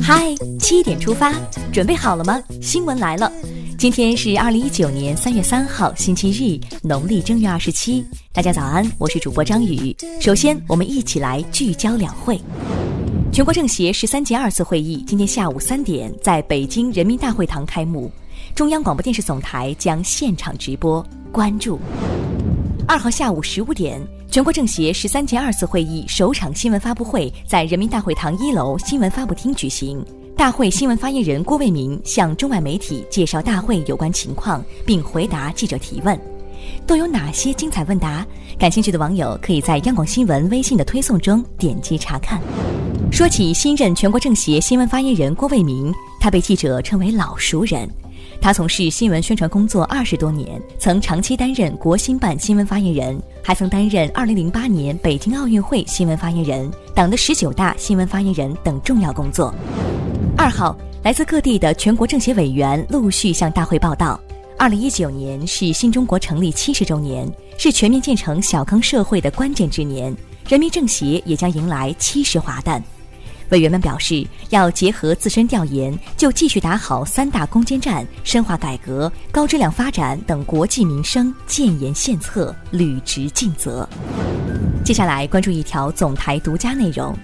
嗨，七点出发，准备好了吗？新闻来了，今天是二零一九年三月三号，星期日，农历正月二十七。大家早安，我是主播张宇。首先，我们一起来聚焦两会。全国政协十三届二次会议今天下午三点在北京人民大会堂开幕，中央广播电视总台将现场直播，关注。二号下午十五点。全国政协十三届二次会议首场新闻发布会在人民大会堂一楼新闻发布厅举行。大会新闻发言人郭卫民向中外媒体介绍大会有关情况，并回答记者提问。都有哪些精彩问答？感兴趣的网友可以在央广新闻微信的推送中点击查看。说起新任全国政协新闻发言人郭卫民，他被记者称为老熟人。他从事新闻宣传工作二十多年，曾长期担任国新办新闻发言人，还曾担任二零零八年北京奥运会新闻发言人、党的十九大新闻发言人等重要工作。二号，来自各地的全国政协委员陆续向大会报道。二零一九年是新中国成立七十周年，是全面建成小康社会的关键之年，人民政协也将迎来七十华诞。委员们表示，要结合自身调研，就继续打好三大攻坚战，深化改革、高质量发展等国计民生，建言献策，履职尽责。接下来关注一条总台独家内容：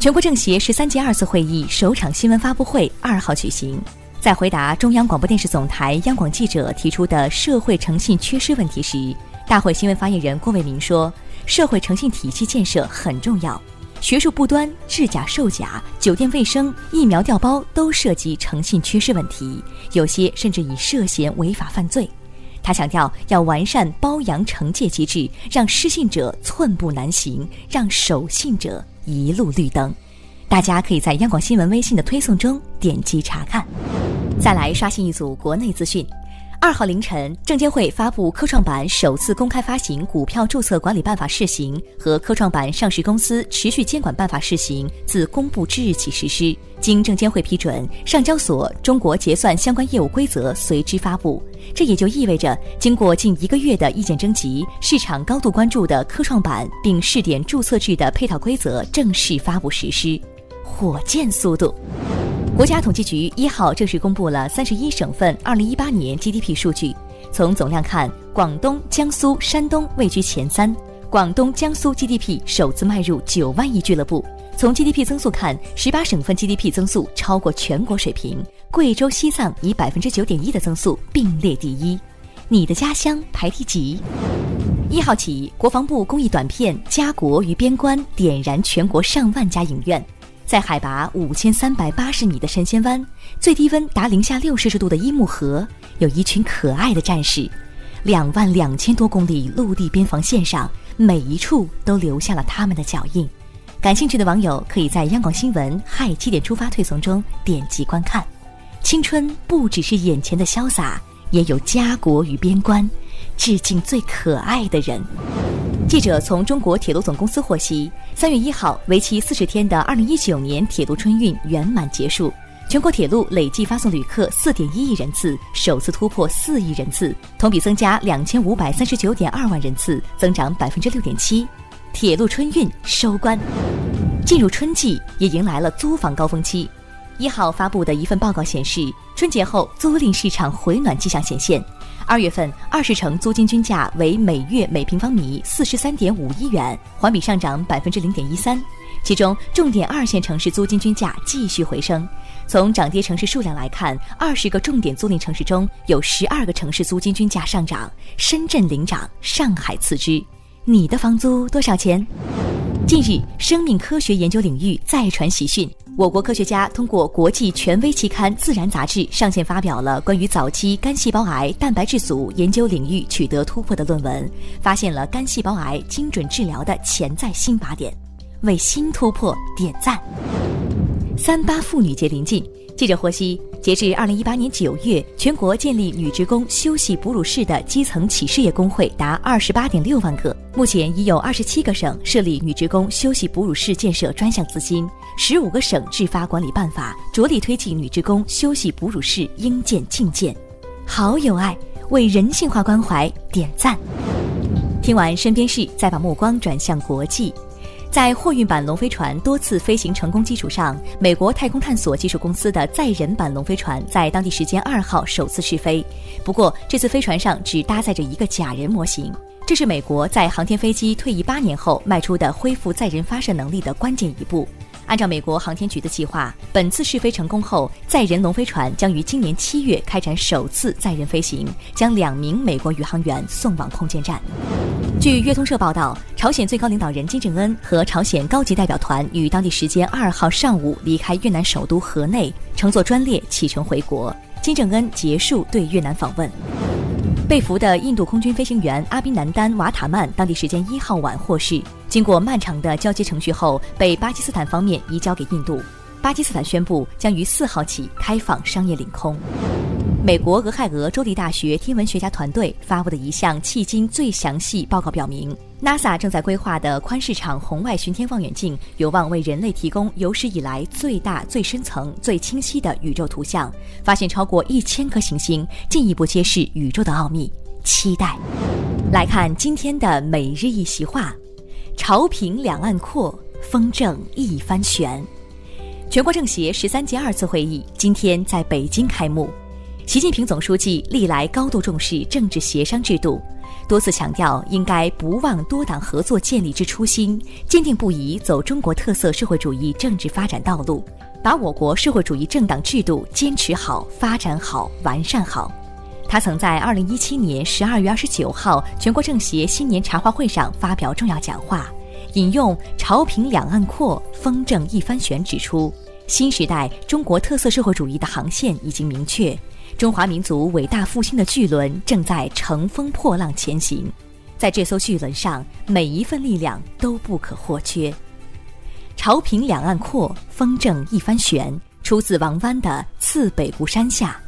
全国政协十三届二次会议首场新闻发布会二号举行。在回答中央广播电视总台央广记者提出的社会诚信缺失问题时，大会新闻发言人郭卫民说：“社会诚信体系建设很重要。”学术不端、制假售假、酒店卫生、疫苗调包都涉及诚信缺失问题，有些甚至已涉嫌违法犯罪。他强调，要完善包养惩戒机制，让失信者寸步难行，让守信者一路绿灯。大家可以在央广新闻微信的推送中点击查看。再来刷新一组国内资讯。二号凌晨，证监会发布科创板首次公开发行股票注册管理办法试行和科创板上市公司持续监管办法试行自公布之日起实施。经证监会批准，上交所中国结算相关业务规则随之发布。这也就意味着，经过近一个月的意见征集，市场高度关注的科创板并试点注册制的配套规则正式发布实施，火箭速度。国家统计局一号正式公布了三十一省份二零一八年 GDP 数据。从总量看，广东、江苏、山东位居前三。广东、江苏 GDP 首次迈入九万亿俱乐部。从 GDP 增速看，十八省份 GDP 增速超过全国水平。贵州、西藏以百分之九点一的增速并列第一。你的家乡排第几？一号起，国防部公益短片《家国与边关》点燃全国上万家影院。在海拔五千三百八十米的神仙湾，最低温达零下六摄氏度的伊木河，有一群可爱的战士。两万两千多公里陆地边防线上，每一处都留下了他们的脚印。感兴趣的网友可以在央广新闻“嗨七点出发”推送中点击观看。青春不只是眼前的潇洒，也有家国与边关。致敬最可爱的人。记者从中国铁路总公司获悉，三月一号，为期四十天的二零一九年铁路春运圆满结束，全国铁路累计发送旅客四点一亿人次，首次突破四亿人次，同比增加两千五百三十九点二万人次，增长百分之六点七。铁路春运收官，进入春季也迎来了租房高峰期。一号发布的一份报告显示，春节后租赁市场回暖迹象显现。二月份二十城租金均价为每月每平方米四十三点五亿元，环比上涨百分之零点一三。其中，重点二线城市租金均价继续回升。从涨跌城市数量来看，二十个重点租赁城市中有十二个城市租金均价上涨，深圳领涨，上海次之。你的房租多少钱？近日，生命科学研究领域再传喜讯。我国科学家通过国际权威期刊《自然》杂志上线发表了关于早期肝细胞癌蛋白质组研究领域取得突破的论文，发现了肝细胞癌精准治疗的潜在新靶点，为新突破点赞。三八妇女节临近，记者获悉。截至二零一八年九月，全国建立女职工休息哺乳室的基层企事业工会达二十八点六万个。目前已有二十七个省设立女职工休息哺乳室建设专项资金，十五个省制发管理办法，着力推进女职工休息哺乳室应建尽建。好有爱，为人性化关怀点赞。听完身边事，再把目光转向国际。在货运版龙飞船多次飞行成功基础上，美国太空探索技术公司的载人版龙飞船在当地时间二号首次试飞。不过，这次飞船上只搭载着一个假人模型。这是美国在航天飞机退役八年后迈出的恢复载人发射能力的关键一步。按照美国航天局的计划，本次试飞成功后，载人龙飞船将于今年七月开展首次载人飞行，将两名美国宇航员送往空间站。据约通社报道，朝鲜最高领导人金正恩和朝鲜高级代表团于当地时间二号上午离开越南首都河内，乘坐专列启程回国。金正恩结束对越南访问。被俘的印度空军飞行员阿宾南丹瓦塔曼，当地时间一号晚获释，经过漫长的交接程序后，被巴基斯坦方面移交给印度。巴基斯坦宣布将于四号起开放商业领空。美国俄亥俄州立大学天文学家团队发布的一项迄今最详细报告表明，NASA 正在规划的宽视场红外巡天望远镜有望为人类提供有史以来最大、最深层、最清晰的宇宙图像，发现超过一千颗行星，进一步揭示宇宙的奥秘。期待。来看今天的每日一席话：潮平两岸阔，风正一帆悬。全国政协十三届二次会议今天在北京开幕。习近平总书记历来高度重视政治协商制度，多次强调应该不忘多党合作建立之初心，坚定不移走中国特色社会主义政治发展道路，把我国社会主义政党制度坚持好、发展好、完善好。他曾在二零一七年十二月二十九号全国政协新年茶话会上发表重要讲话，引用“朝平两岸阔，风正一帆悬”，指出新时代中国特色社会主义的航线已经明确。中华民族伟大复兴的巨轮正在乘风破浪前行，在这艘巨轮上，每一份力量都不可或缺。朝平两岸阔，风正一帆悬，出自王湾的《次北固山下》，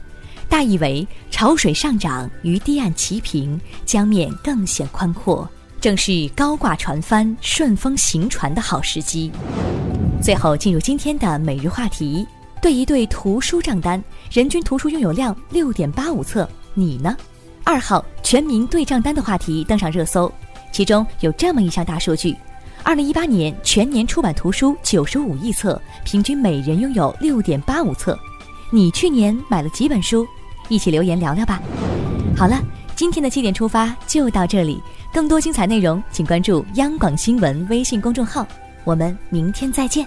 大意为潮水上涨与堤岸齐平，江面更显宽阔，正是高挂船帆、顺风行船的好时机。最后进入今天的每日话题。对一对图书账单，人均图书拥有量六点八五册，你呢？二号全民对账单的话题登上热搜，其中有这么一项大数据：二零一八年全年出版图书九十五亿册，平均每人拥有六点八五册。你去年买了几本书？一起留言聊聊吧。好了，今天的七点出发就到这里，更多精彩内容请关注央广新闻微信公众号，我们明天再见。